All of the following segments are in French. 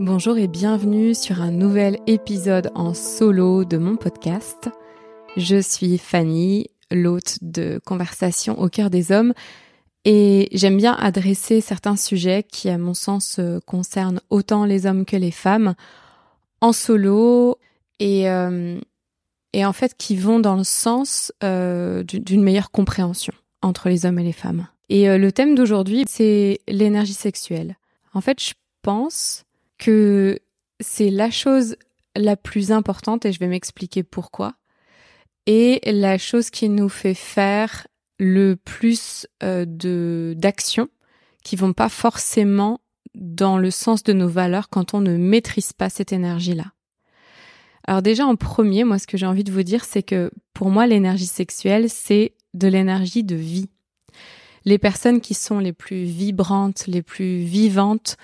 Bonjour et bienvenue sur un nouvel épisode en solo de mon podcast. Je suis Fanny, l'hôte de Conversation au cœur des hommes, et j'aime bien adresser certains sujets qui, à mon sens, euh, concernent autant les hommes que les femmes en solo et, euh, et en fait qui vont dans le sens euh, d'une meilleure compréhension entre les hommes et les femmes. Et le thème d'aujourd'hui, c'est l'énergie sexuelle. En fait, je pense que c'est la chose la plus importante et je vais m'expliquer pourquoi. Et la chose qui nous fait faire le plus euh, d'actions qui vont pas forcément dans le sens de nos valeurs quand on ne maîtrise pas cette énergie-là. Alors déjà en premier, moi ce que j'ai envie de vous dire, c'est que pour moi l'énergie sexuelle, c'est de l'énergie de vie. Les personnes qui sont les plus vibrantes, les plus vivantes,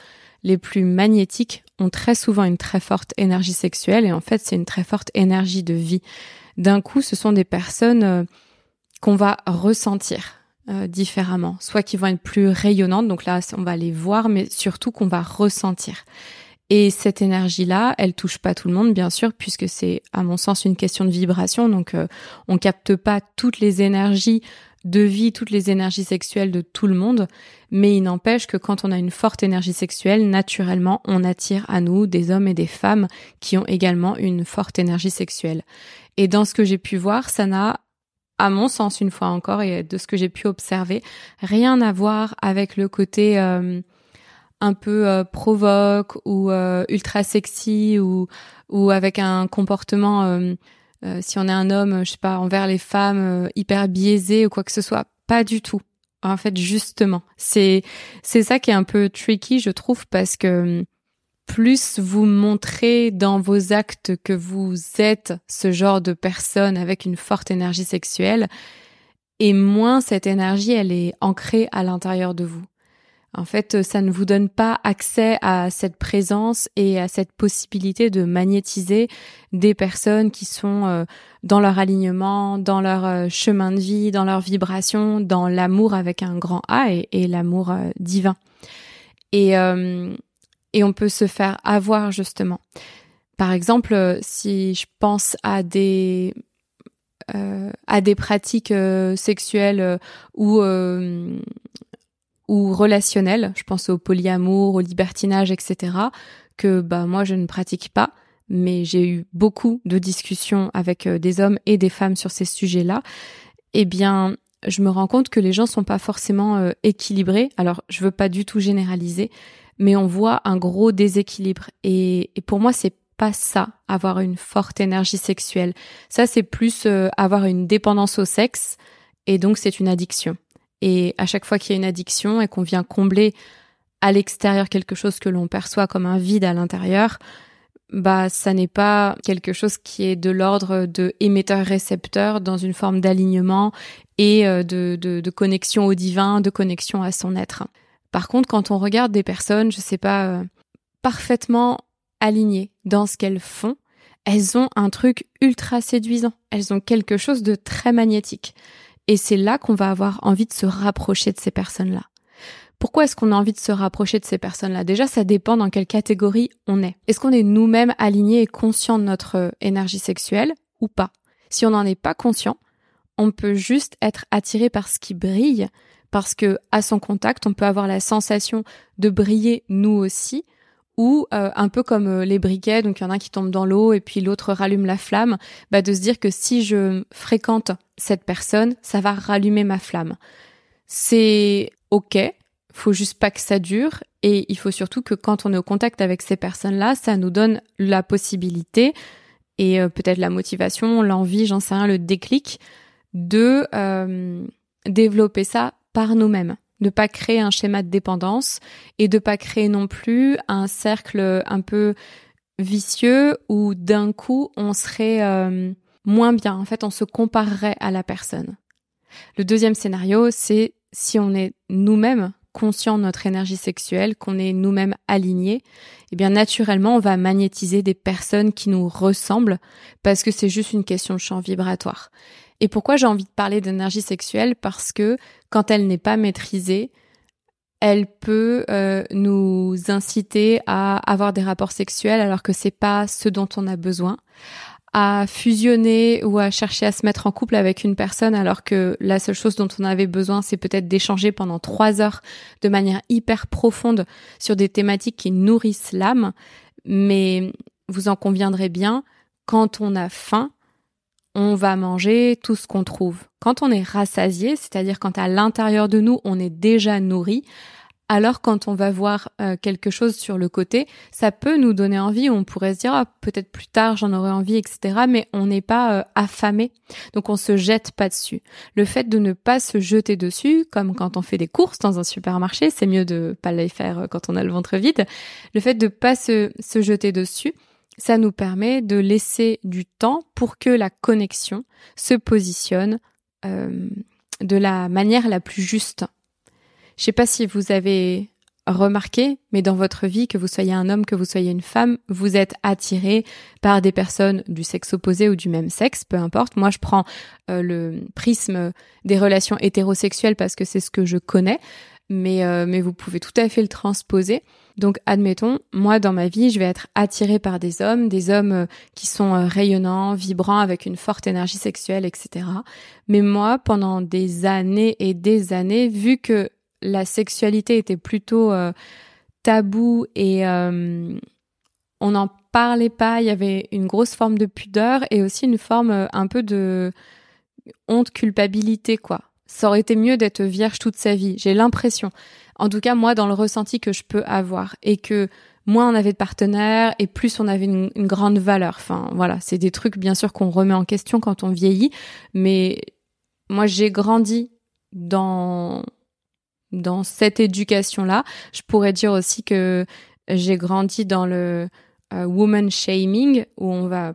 les plus magnétiques ont très souvent une très forte énergie sexuelle et en fait c'est une très forte énergie de vie. D'un coup, ce sont des personnes euh, qu'on va ressentir euh, différemment, soit qui vont être plus rayonnantes, donc là on va les voir, mais surtout qu'on va ressentir. Et cette énergie-là, elle touche pas tout le monde, bien sûr, puisque c'est, à mon sens, une question de vibration. Donc, euh, on capte pas toutes les énergies de vie toutes les énergies sexuelles de tout le monde, mais il n'empêche que quand on a une forte énergie sexuelle, naturellement, on attire à nous des hommes et des femmes qui ont également une forte énergie sexuelle. Et dans ce que j'ai pu voir, ça n'a, à mon sens une fois encore, et de ce que j'ai pu observer, rien à voir avec le côté euh, un peu euh, provoque ou euh, ultra sexy ou, ou avec un comportement euh, si on est un homme, je sais pas, envers les femmes euh, hyper biaisé ou quoi que ce soit, pas du tout. En fait, justement, c'est c'est ça qui est un peu tricky, je trouve, parce que hum, plus vous montrez dans vos actes que vous êtes ce genre de personne avec une forte énergie sexuelle, et moins cette énergie, elle est ancrée à l'intérieur de vous. En fait, ça ne vous donne pas accès à cette présence et à cette possibilité de magnétiser des personnes qui sont euh, dans leur alignement, dans leur euh, chemin de vie, dans leur vibration, dans l'amour avec un grand A et, l'amour euh, divin. Et, on peut se faire avoir justement. Par exemple, si je pense à des à des pratiques sexuelles ou ou relationnel, je pense au polyamour, au libertinage, etc., que bah moi je ne pratique pas, mais j'ai eu beaucoup de discussions avec euh, des hommes et des femmes sur ces sujets-là. Eh bien, je me rends compte que les gens sont pas forcément euh, équilibrés. Alors, je veux pas du tout généraliser, mais on voit un gros déséquilibre. Et, et pour moi, c'est pas ça, avoir une forte énergie sexuelle. Ça, c'est plus euh, avoir une dépendance au sexe, et donc c'est une addiction. Et à chaque fois qu'il y a une addiction et qu'on vient combler à l'extérieur quelque chose que l'on perçoit comme un vide à l'intérieur, bah ça n'est pas quelque chose qui est de l'ordre de émetteur-récepteur dans une forme d'alignement et euh, de, de, connexion au divin, de connexion à son être. Par contre, quand on regarde des personnes, je sais pas, euh, parfaitement alignées dans ce qu'elles font, elles ont un truc ultra séduisant. Elles ont quelque chose de très magnétique. Et c'est là qu'on va avoir envie de se rapprocher de ces personnes-là. Pourquoi est-ce qu'on a envie de se rapprocher de ces personnes-là? Déjà, ça dépend dans quelle catégorie on est. Est-ce qu'on est, nous-mêmes alignés et conscients de notre énergie sexuelle ou pas? Si on n'en est pas conscient, on peut juste être attiré par ce qui brille, parce que à son contact, on peut avoir la sensation de briller nous aussi, ou euh, un peu comme euh, les briquets, donc il y en a un qui tombe dans l'eau et puis l'autre rallume la flamme, bah de se dire que si je fréquente cette personne, ça va rallumer ma flamme. C'est ok, faut juste pas que ça dure et il faut surtout que quand on est au contact avec ces personnes-là, ça nous donne la possibilité et euh, peut-être la motivation, l'envie, j'en sais rien, le déclic de développer ça par nous-mêmes de pas créer un schéma de dépendance et de pas créer non plus un cercle un peu vicieux où d'un coup on serait euh, moins bien. En fait, on se comparerait à la personne. Le deuxième scénario, c'est si on est nous-mêmes conscients de notre énergie sexuelle, qu'on est nous-mêmes alignés, eh bien naturellement, on va magnétiser des personnes qui nous ressemblent parce que c'est juste une question de champ vibratoire. Et pourquoi j'ai envie de parler d'énergie sexuelle? Parce que quand elle n'est pas maîtrisée, elle peut euh, nous inciter à avoir des rapports sexuels alors que c'est pas ce dont on a besoin, à fusionner ou à chercher à se mettre en couple avec une personne alors que la seule chose dont on avait besoin c'est peut-être d'échanger pendant trois heures de manière hyper profonde sur des thématiques qui nourrissent l'âme. Mais vous en conviendrez bien, quand on a faim, on va manger tout ce qu'on trouve. Quand on est rassasié, c'est-à-dire quand à l'intérieur de nous on est déjà nourri, alors quand on va voir euh, quelque chose sur le côté, ça peut nous donner envie, on pourrait se dire ah, peut-être plus tard j'en aurai envie, etc. Mais on n'est pas euh, affamé, donc on se jette pas dessus. Le fait de ne pas se jeter dessus, comme quand on fait des courses dans un supermarché, c'est mieux de pas les faire euh, quand on a le ventre vide. Le fait de pas se, se jeter dessus, ça nous permet de laisser du temps pour que la connexion se positionne de la manière la plus juste. Je sais pas si vous avez remarqué, mais dans votre vie, que vous soyez un homme, que vous soyez une femme, vous êtes attiré par des personnes du sexe opposé ou du même sexe, peu importe. Moi, je prends euh, le prisme des relations hétérosexuelles parce que c'est ce que je connais, mais, euh, mais vous pouvez tout à fait le transposer. Donc, admettons, moi, dans ma vie, je vais être attirée par des hommes, des hommes euh, qui sont rayonnants, vibrants, avec une forte énergie sexuelle, etc. Mais moi, pendant des années et des années, vu que la sexualité était plutôt euh, tabou et euh, on n'en parlait pas. Il y avait une grosse forme de pudeur et aussi une forme euh, un peu de honte, culpabilité, quoi. Ça aurait été mieux d'être vierge toute sa vie. J'ai l'impression. En tout cas, moi, dans le ressenti que je peux avoir et que moins on avait de partenaires et plus on avait une, grande valeur. Enfin, voilà, c'est des trucs bien sûr qu'on remet en question quand on vieillit, mais moi j'ai grandi dans dans cette éducation-là. Je pourrais dire aussi que j'ai grandi dans le euh, woman shaming, où on va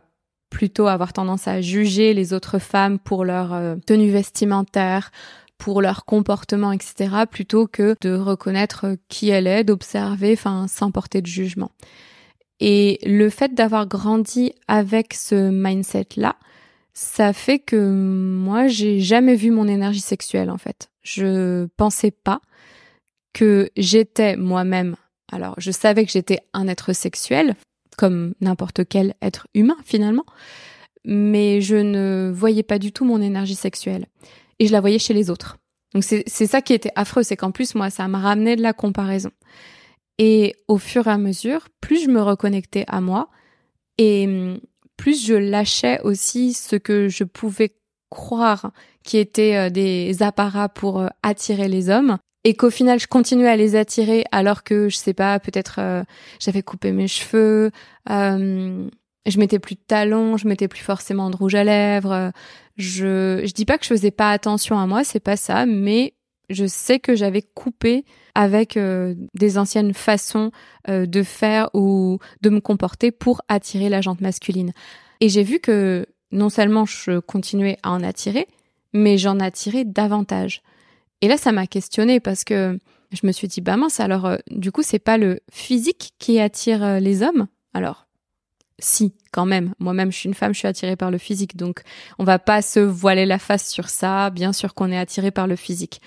plutôt avoir tendance à juger les autres femmes pour leur euh, tenue vestimentaire, pour leur comportement, etc., plutôt que de reconnaître qui elle est, d'observer, enfin, sans porter de jugement. Et le fait d'avoir grandi avec ce mindset-là, ça fait que moi, j'ai jamais vu mon énergie sexuelle, en fait. Je pensais pas que j'étais moi-même. Alors, je savais que j'étais un être sexuel, comme n'importe quel être humain finalement, mais je ne voyais pas du tout mon énergie sexuelle. Et je la voyais chez les autres. Donc c'est ça qui était affreux, c'est qu'en plus, moi, ça m'a ramené de la comparaison. Et au fur et à mesure, plus je me reconnectais à moi, et hum, plus je lâchais aussi ce que je pouvais croire qui étaient euh, des apparats pour euh, attirer les hommes et qu'au final je continuais à les attirer alors que je sais pas peut-être euh, j'avais coupé mes cheveux je mettais plus de talons je mettais plus forcément de rouge à lèvres je je dis pas que je faisais pas attention à moi c'est pas ça mais je sais que j'avais coupé avec des anciennes façons de faire ou de me comporter pour attirer la jante masculine et j'ai vu que non seulement je continuais à en attirer, mais j'en attirais davantage. Et là, ça m'a questionné parce que je me suis dit, bah mince, alors euh, du coup, c'est pas le physique qui attire euh, les hommes? Alors, si, quand même. Moi-même, je suis une femme, je suis attirée par le physique, donc on va pas se voiler la face sur ça. Bien sûr qu'on est attiré par le physique,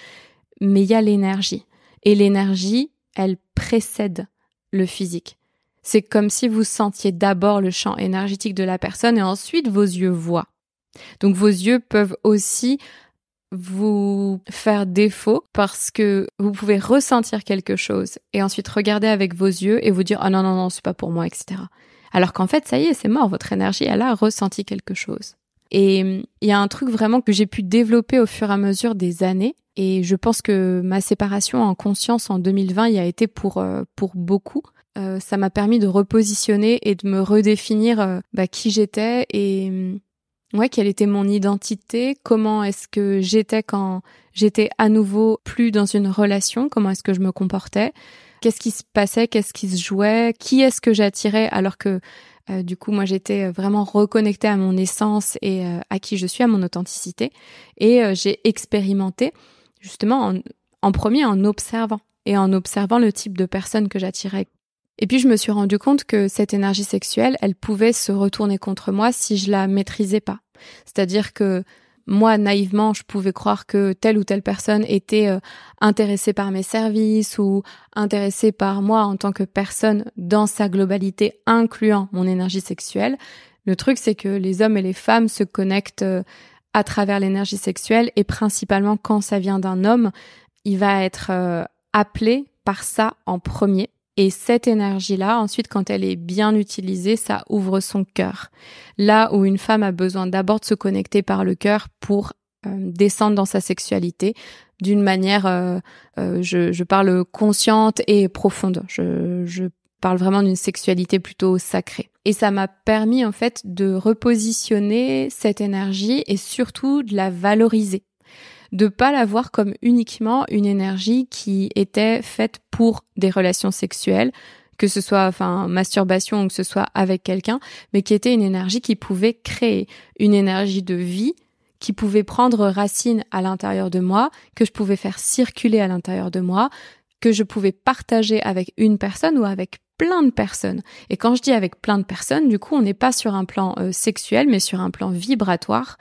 mais il y a l'énergie, et l'énergie, elle précède le physique. C'est comme si vous sentiez d'abord le champ énergétique de la personne et ensuite vos yeux voient. Donc vos yeux peuvent aussi vous faire défaut parce que vous pouvez ressentir quelque chose et ensuite regarder avec vos yeux et vous dire ah non non non c'est pas pour moi etc. Alors qu'en fait ça y est c'est mort votre énergie elle a ressenti quelque chose. Et il y a un truc vraiment que j'ai pu développer au fur et à mesure des années et je pense que ma séparation en conscience en 2020 y a été pour euh, pour beaucoup euh, ça m'a permis de repositionner et de me redéfinir euh, bah, qui j'étais et mm, ouais quelle était mon identité, comment est-ce que j'étais quand j'étais à nouveau plus dans une relation, comment est-ce que je me comportais, qu'est-ce qui se passait, qu'est-ce qui se jouait, qui est-ce que j'attirais? Alors que euh, du coup moi j'étais vraiment reconnectée à mon essence et à qui je suis, à mon authenticité. Et j'ai expérimenté justement en, en premier en observant. Et en observant le type de personnes que j'attirais et puis je me suis rendu compte que cette énergie sexuelle, elle pouvait se retourner contre moi si je la maîtrisais pas. C'est-à-dire que moi naïvement je pouvais croire que telle ou telle personne était euh, intéressée par mes services ou intéressée par moi en tant que personne dans sa globalité incluant mon énergie sexuelle. Le truc c'est que les hommes et les femmes se connectent euh, à travers l'énergie sexuelle et principalement quand ça vient d'un homme, il va être euh, appelé par ça en premier et cette énergie-là, ensuite, quand elle est bien utilisée, ça ouvre son cœur. Là où une femme a besoin d'abord de se connecter par le cœur pour euh, descendre dans sa sexualité d'une manière, euh, euh, je, je, parle consciente et profonde. Je, je parle vraiment d'une sexualité plutôt sacrée. Et ça m'a permis en fait de repositionner cette énergie et surtout de la valoriser de pas la voir comme uniquement une énergie qui était faite pour des relations sexuelles, que ce soit enfin masturbation ou que ce soit avec quelqu'un, mais qui était une énergie qui pouvait créer une énergie de vie qui pouvait prendre racine à l'intérieur de moi, que je pouvais faire circuler à l'intérieur de moi, que je pouvais partager avec une personne ou avec plein de personnes. Et quand je dis avec plein de personnes, du coup, on n'est pas sur un plan euh, sexuel, mais sur un plan vibratoire.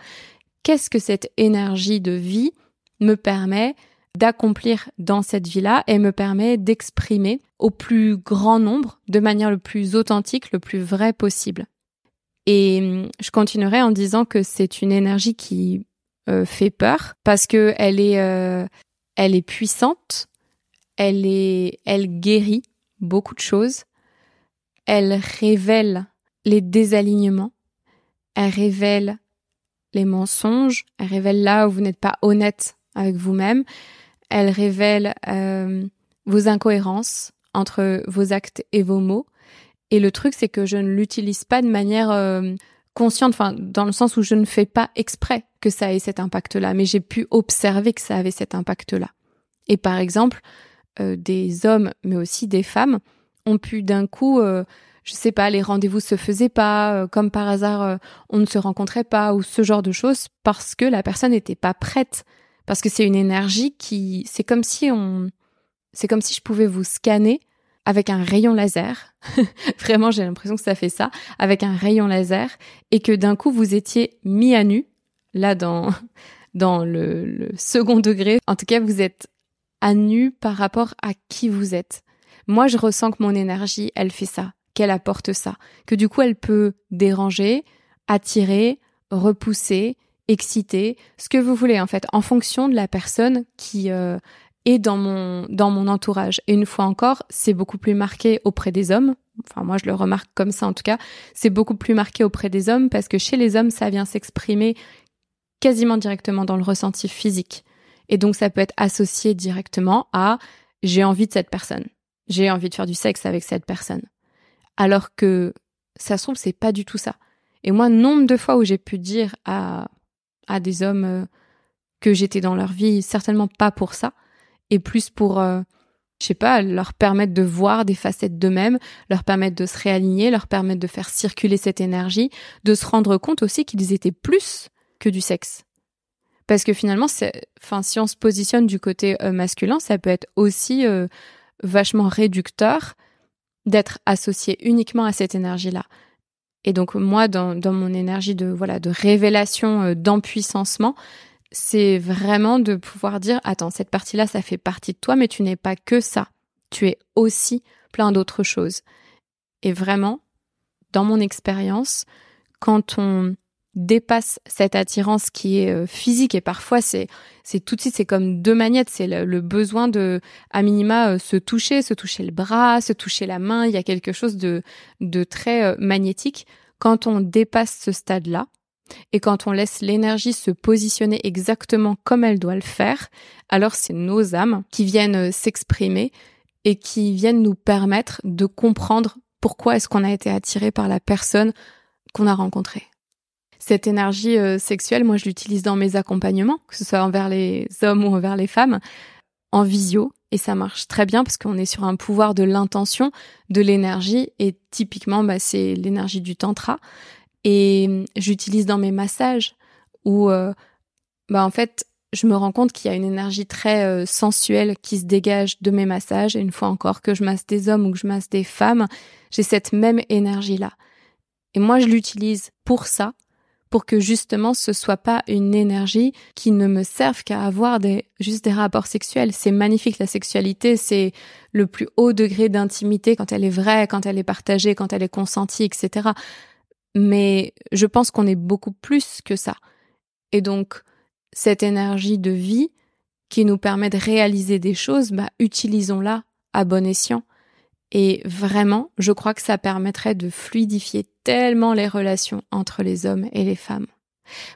Qu'est-ce que cette énergie de vie me permet d'accomplir dans cette vie-là et me permet d'exprimer au plus grand nombre de manière le plus authentique, le plus vrai possible. Et hum, je continuerai en disant que c'est une énergie qui euh, fait peur parce que elle est, euh, elle est puissante, elle est, elle guérit beaucoup de choses, elle révèle les désalignements, elle révèle les mensonges, elle révèle là où vous n'êtes pas honnête avec vous-même. Elle révèle euh, vos incohérences entre vos actes et vos mots. Et le truc, c'est que je ne l'utilise pas de manière euh, consciente, enfin, dans le sens où je ne fais pas exprès que ça ait cet impact-là, mais j'ai pu observer que ça avait cet impact-là. Et par exemple, euh, des hommes, mais aussi des femmes, ont pu d'un coup, je sais pas, les rendez-vous se faisaient pas, comme par hasard, on ne se rencontrait pas, ou ce genre de choses, parce que la personne n'était pas prête parce que c'est une énergie qui, c'est comme si on, c'est comme si je pouvais vous scanner avec un rayon laser. Vraiment, j'ai l'impression que ça fait ça, avec un rayon laser, et que d'un coup vous étiez mis à nu, là dans dans le, le second degré. En tout cas, vous êtes à nu par rapport à qui vous êtes. Moi, je ressens que mon énergie, elle fait ça, qu'elle apporte ça, que du coup, elle peut déranger, attirer, repousser, excité, ce que vous voulez en fait, en fonction de la personne qui euh, est dans mon dans mon entourage. Et une fois encore, c'est beaucoup plus marqué auprès des hommes. Enfin, moi, je le remarque comme ça en tout cas. C'est beaucoup plus marqué auprès des hommes parce que chez les hommes, ça vient s'exprimer quasiment directement dans le ressenti physique. Et donc, ça peut être associé directement à j'ai envie de cette personne. J'ai envie de faire du sexe avec cette personne. Alors que ça se trouve, c'est pas du tout ça. Et moi, nombre de fois où j'ai pu dire à à des hommes euh, que j'étais dans leur vie, certainement pas pour ça, et plus pour, euh, je sais pas, leur permettre de voir des facettes d'eux-mêmes, leur permettre de se réaligner, leur permettre de faire circuler cette énergie, de se rendre compte aussi qu'ils étaient plus que du sexe. Parce que finalement, enfin, si on se positionne du côté euh, masculin, ça peut être aussi vachement réducteur d'être associé uniquement à cette énergie-là. Et donc moi, dans, dans mon énergie de voilà de révélation, euh, d'empuissancement, c'est vraiment de pouvoir dire attends cette partie-là, ça fait partie de toi, mais tu n'es pas que ça. Tu es aussi plein d'autres choses. Et vraiment, dans mon expérience, quand on dépasse cette attirance qui est euh, physique. Et parfois c'est c'est tout de suite c'est comme deux magnettes. C'est le, besoin de à minima euh, se toucher se toucher le bras se toucher la main. Il y a quelque chose de de très euh, magnétique. Quand on dépasse ce stade là et quand on laisse l'énergie se positionner exactement comme elle doit le faire alors c'est nos âmes qui viennent s'exprimer et qui viennent nous permettre de comprendre pourquoi est-ce qu'on a été attiré par la personne qu'on a rencontrée cette énergie euh, sexuelle, moi, je l'utilise dans mes accompagnements, que ce soit envers les hommes ou envers les femmes, en visio. Et ça marche très bien parce qu'on est sur un pouvoir de l'intention, de l'énergie. Et typiquement, bah, c'est l'énergie du tantra. Et hum, j'utilise dans mes massages où, euh, bah, en fait, je me rends compte qu'il y a une énergie très euh, sensuelle qui se dégage de mes massages. Et une fois encore, que je masse des hommes ou que je masse des femmes, j'ai cette même énergie-là. Et moi, je l'utilise pour ça, pour que justement ce soit pas une énergie qui ne me serve qu'à avoir des juste des rapports sexuels. C'est magnifique la sexualité, c'est le plus haut degré d'intimité quand elle est vraie, quand elle est partagée, quand elle est consentie, etc. Mais je pense qu'on est beaucoup plus que ça. Et donc cette énergie de vie qui nous permet de réaliser des choses, bah utilisons-la à bon escient. Et vraiment, je crois que ça permettrait de fluidifier tellement les relations entre les hommes et les femmes.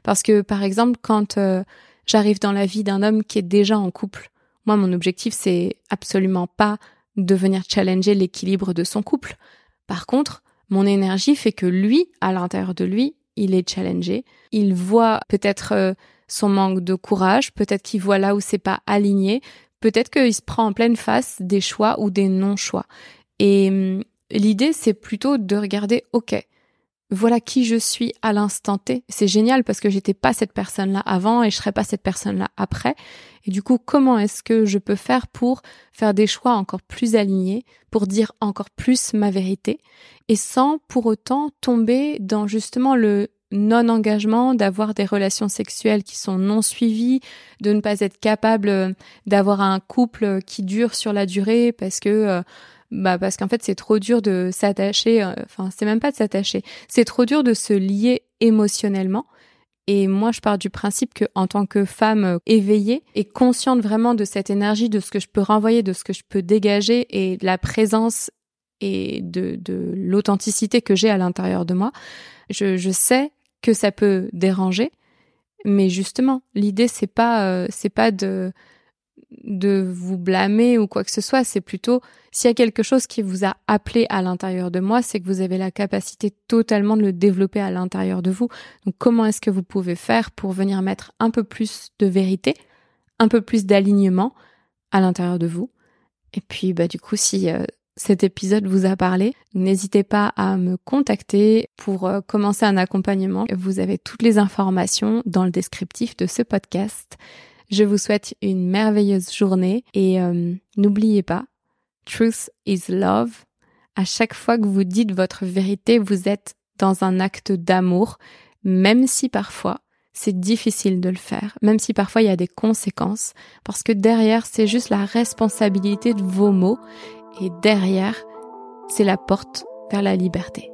Parce que, par exemple, quand euh, j'arrive dans la vie d'un homme qui est déjà en couple, moi, mon objectif, c'est absolument pas de venir challenger l'équilibre de son couple. Par contre, mon énergie fait que lui, à l'intérieur de lui, il est challengé. Il voit peut-être euh, son manque de courage, peut-être qu'il voit là où c'est pas aligné, peut-être qu'il se prend en pleine face des choix ou des non-choix. Et hum, l'idée, c'est plutôt de regarder, ok, voilà qui je suis à l'instant T. C'est génial parce que j'étais pas cette personne-là avant et je serai pas cette personne-là après. Et du coup, comment est-ce que je peux faire pour faire des choix encore plus alignés, pour dire encore plus ma vérité et sans pour autant tomber dans justement le non-engagement, d'avoir des relations sexuelles qui sont non suivies, de ne pas être capable d'avoir un couple qui dure sur la durée parce que euh, bah parce qu'en fait c'est trop dur de s'attacher euh, enfin c'est même pas de s'attacher c'est trop dur de se lier émotionnellement. Et moi je pars du principe que en tant que femme euh, éveillée et consciente vraiment de cette énergie de ce que je peux renvoyer de ce que je peux dégager et de la présence et de, de l'authenticité que j'ai à l'intérieur de moi je, je sais que ça peut déranger. Mais justement l'idée c'est pas euh, c'est pas de de vous blâmer ou quoi que ce soit, c'est plutôt s'il y a quelque chose qui vous a appelé à l'intérieur de moi, c'est que vous avez la capacité totalement de le développer à l'intérieur de vous. Donc comment est-ce que vous pouvez faire pour venir mettre un peu plus de vérité, un peu plus d'alignement à l'intérieur de vous? Et puis bah du coup si euh, cet épisode vous a parlé, n'hésitez pas à me contacter pour euh, commencer un accompagnement. Vous avez toutes les informations dans le descriptif de ce podcast. Je vous souhaite une merveilleuse journée et euh, n'oubliez pas, truth is love. À chaque fois que vous dites votre vérité, vous êtes dans un acte d'amour, même si parfois c'est difficile de le faire, même si parfois il y a des conséquences, parce que derrière c'est juste la responsabilité de vos mots et derrière c'est la porte vers la liberté.